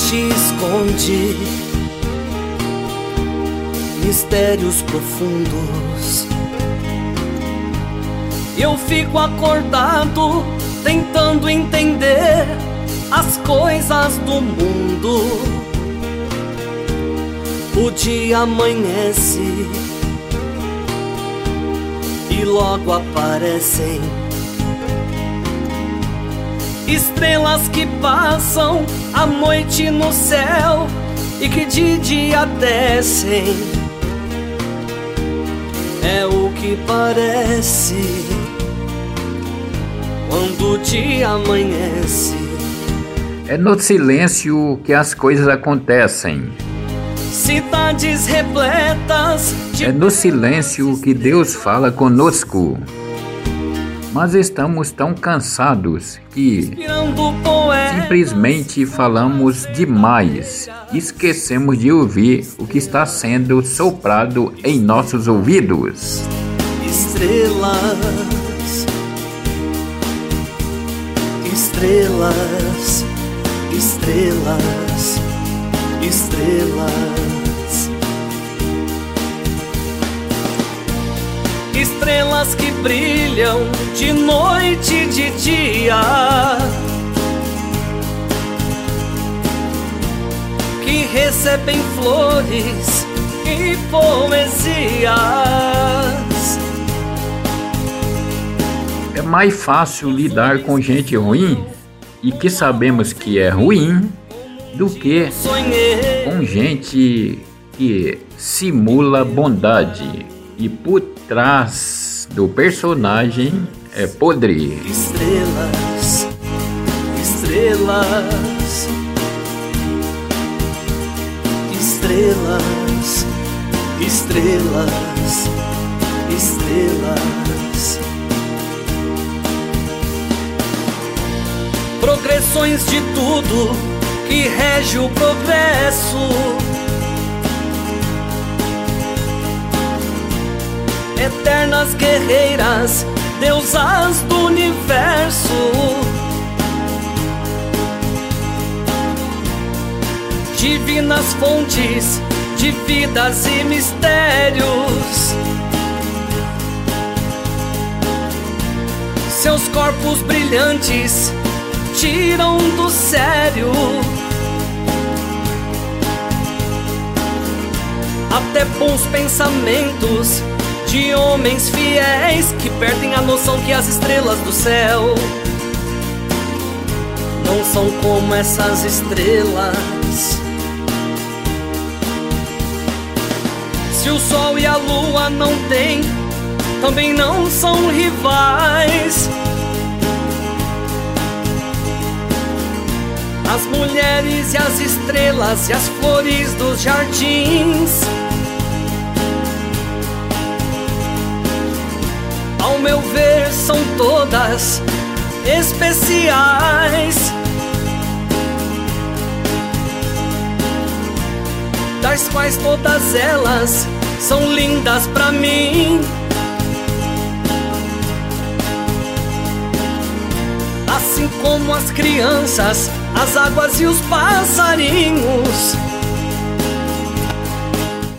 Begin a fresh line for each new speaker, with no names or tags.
noite esconde mistérios profundos. Eu fico acordado tentando entender as coisas do mundo. O dia amanhece e logo aparecem estrelas que passam a noite no céu e que de dia descem. É o que parece quando o dia amanhece.
É no silêncio que as coisas acontecem.
Cidades repletas de
É no silêncio que Deus fala conosco. Mas estamos tão cansados que simplesmente falamos demais. Esquecemos de ouvir o que está sendo soprado em nossos ouvidos.
Estrelas, estrelas, estrelas, estrelas. Estrelas que brilham de noite e de dia. Que recebem flores e poesias.
É mais fácil lidar com gente ruim e que sabemos que é ruim do que com gente que simula bondade e por trás do personagem é podre.
estrelas, estrelas, estrelas, estrelas, estrelas. Progressões de tudo que rege o progresso. Eternas guerreiras, deusas do universo. Divinas fontes de vidas e mistérios. Seus corpos brilhantes tiram do sério. Até bons pensamentos de homens fiéis que perdem a noção que as estrelas do céu não são como essas estrelas. Se o sol e a lua não têm, também não são rivais. As mulheres e as estrelas e as flores dos jardins. São todas especiais. Das quais todas elas são lindas pra mim. Assim como as crianças, as águas e os passarinhos.